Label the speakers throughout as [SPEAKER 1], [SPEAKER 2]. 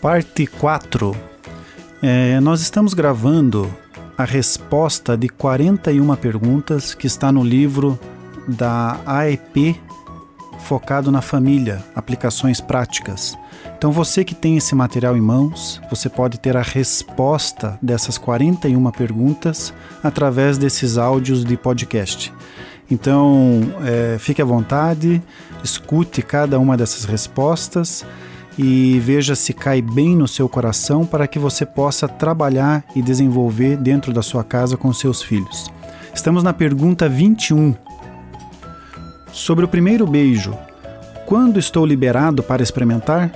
[SPEAKER 1] Parte 4. É, nós estamos gravando a resposta de 41 perguntas que está no livro da AEP focado na família, aplicações práticas. Então você que tem esse material em mãos, você pode ter a resposta dessas 41 perguntas através desses áudios de podcast. Então é, fique à vontade, escute cada uma dessas respostas e veja se cai bem no seu coração para que você possa trabalhar e desenvolver dentro da sua casa com seus filhos. Estamos na pergunta 21. Sobre o primeiro beijo, quando estou liberado para experimentar?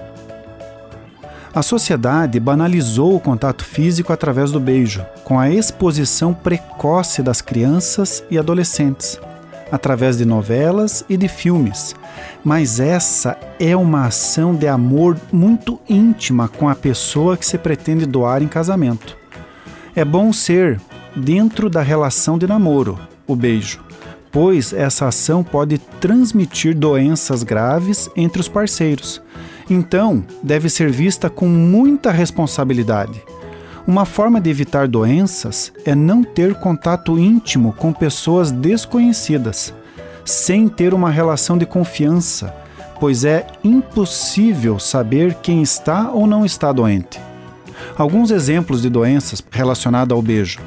[SPEAKER 1] A sociedade banalizou o contato físico através do beijo, com a exposição precoce das crianças e adolescentes através de novelas e de filmes. Mas essa é uma ação de amor muito íntima com a pessoa que se pretende doar em casamento. É bom ser dentro da relação de namoro, o beijo, pois essa ação pode transmitir doenças graves entre os parceiros. Então, deve ser vista com muita responsabilidade uma forma de evitar doenças é não ter contato íntimo com pessoas desconhecidas, sem ter uma relação de confiança, pois é impossível saber quem está ou não está doente. Alguns exemplos de doenças relacionadas ao beijo: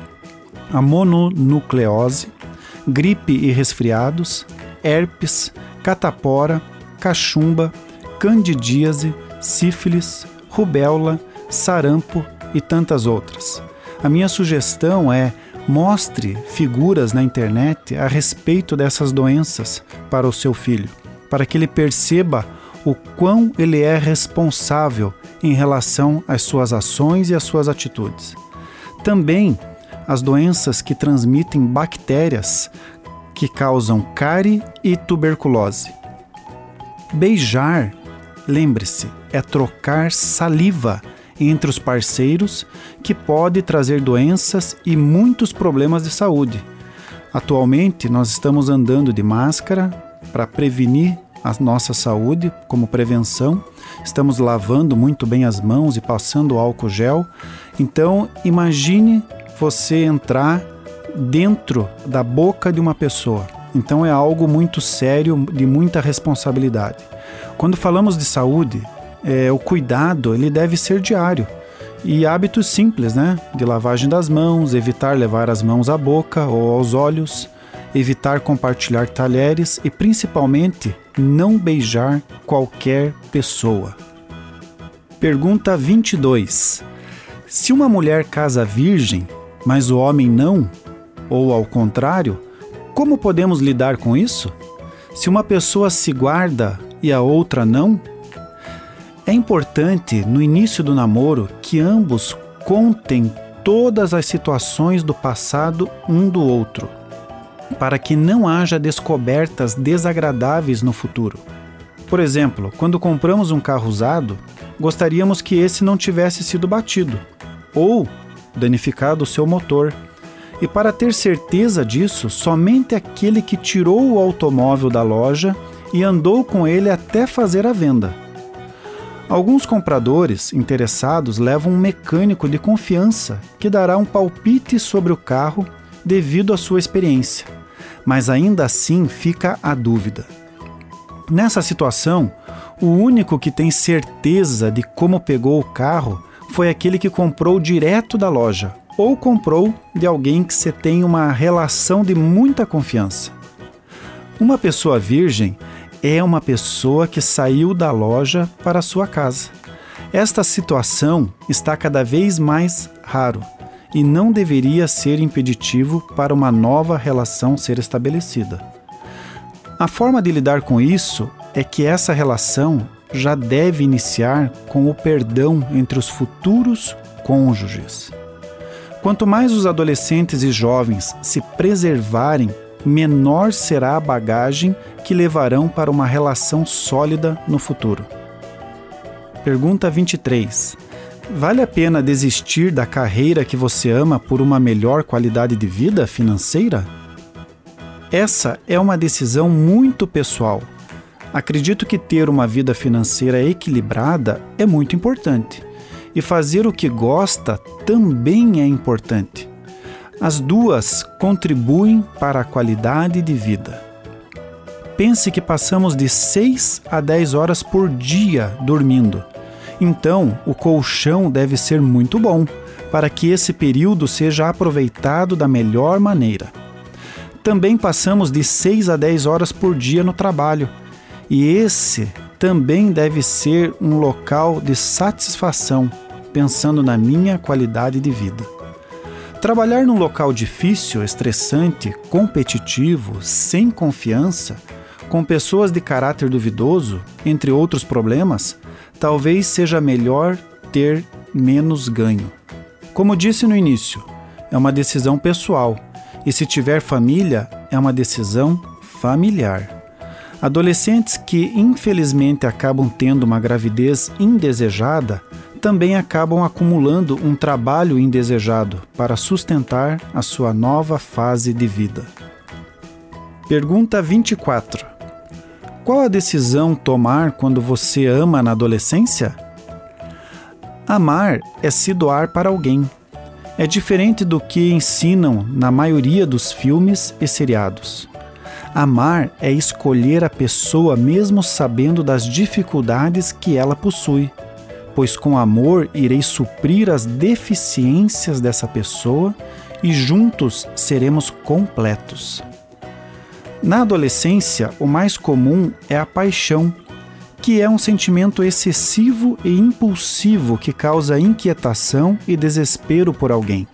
[SPEAKER 1] a mononucleose, gripe e resfriados, herpes, catapora, cachumba, candidíase, sífilis, rubéola, sarampo, e tantas outras. A minha sugestão é mostre figuras na internet a respeito dessas doenças para o seu filho, para que ele perceba o quão ele é responsável em relação às suas ações e às suas atitudes. Também as doenças que transmitem bactérias que causam cárie e tuberculose. Beijar, lembre-se, é trocar saliva entre os parceiros que pode trazer doenças e muitos problemas de saúde. Atualmente, nós estamos andando de máscara para prevenir a nossa saúde como prevenção. Estamos lavando muito bem as mãos e passando álcool gel. Então, imagine você entrar dentro da boca de uma pessoa. Então é algo muito sério, de muita responsabilidade. Quando falamos de saúde, é, o cuidado ele deve ser diário. E hábitos simples, né? De lavagem das mãos, evitar levar as mãos à boca ou aos olhos, evitar compartilhar talheres e principalmente não beijar qualquer pessoa. Pergunta 22. Se uma mulher casa virgem, mas o homem não, ou ao contrário, como podemos lidar com isso? Se uma pessoa se guarda e a outra não, é importante, no início do namoro, que ambos contem todas as situações do passado um do outro, para que não haja descobertas desagradáveis no futuro. Por exemplo, quando compramos um carro usado, gostaríamos que esse não tivesse sido batido ou danificado o seu motor. E para ter certeza disso, somente aquele que tirou o automóvel da loja e andou com ele até fazer a venda. Alguns compradores interessados levam um mecânico de confiança que dará um palpite sobre o carro devido à sua experiência, mas ainda assim fica a dúvida. Nessa situação, o único que tem certeza de como pegou o carro foi aquele que comprou direto da loja ou comprou de alguém que você tem uma relação de muita confiança. Uma pessoa virgem é uma pessoa que saiu da loja para sua casa. Esta situação está cada vez mais raro e não deveria ser impeditivo para uma nova relação ser estabelecida. A forma de lidar com isso é que essa relação já deve iniciar com o perdão entre os futuros cônjuges. Quanto mais os adolescentes e jovens se preservarem menor será a bagagem que levarão para uma relação sólida no futuro. Pergunta 23. Vale a pena desistir da carreira que você ama por uma melhor qualidade de vida financeira? Essa é uma decisão muito pessoal. Acredito que ter uma vida financeira equilibrada é muito importante. e fazer o que gosta também é importante. As duas contribuem para a qualidade de vida. Pense que passamos de 6 a 10 horas por dia dormindo. Então, o colchão deve ser muito bom para que esse período seja aproveitado da melhor maneira. Também passamos de 6 a 10 horas por dia no trabalho, e esse também deve ser um local de satisfação, pensando na minha qualidade de vida. Trabalhar num local difícil, estressante, competitivo, sem confiança, com pessoas de caráter duvidoso, entre outros problemas, talvez seja melhor ter menos ganho. Como disse no início, é uma decisão pessoal e, se tiver família, é uma decisão familiar. Adolescentes que infelizmente acabam tendo uma gravidez indesejada também acabam acumulando um trabalho indesejado para sustentar a sua nova fase de vida. Pergunta 24. Qual a decisão tomar quando você ama na adolescência? Amar é se doar para alguém. É diferente do que ensinam na maioria dos filmes e seriados. Amar é escolher a pessoa mesmo sabendo das dificuldades que ela possui, pois com amor irei suprir as deficiências dessa pessoa e juntos seremos completos. Na adolescência, o mais comum é a paixão que é um sentimento excessivo e impulsivo que causa inquietação e desespero por alguém.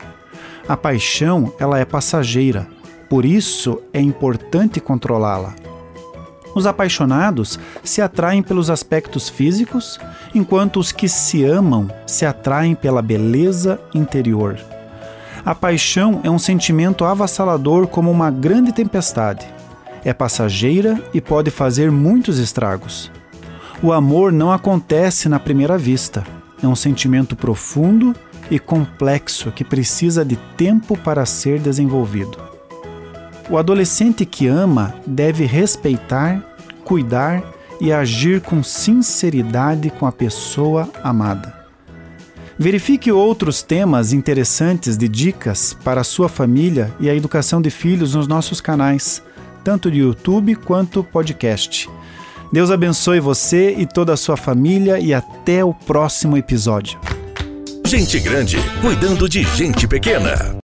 [SPEAKER 1] A paixão, ela é passageira, por isso é importante controlá-la. Os apaixonados se atraem pelos aspectos físicos, enquanto os que se amam se atraem pela beleza interior. A paixão é um sentimento avassalador como uma grande tempestade. É passageira e pode fazer muitos estragos. O amor não acontece na primeira vista. É um sentimento profundo e complexo que precisa de tempo para ser desenvolvido. O adolescente que ama deve respeitar, cuidar e agir com sinceridade com a pessoa amada. Verifique outros temas interessantes de dicas para a sua família e a educação de filhos nos nossos canais, tanto de YouTube quanto podcast. Deus abençoe você e toda a sua família e até o próximo episódio.
[SPEAKER 2] Gente grande cuidando de gente pequena.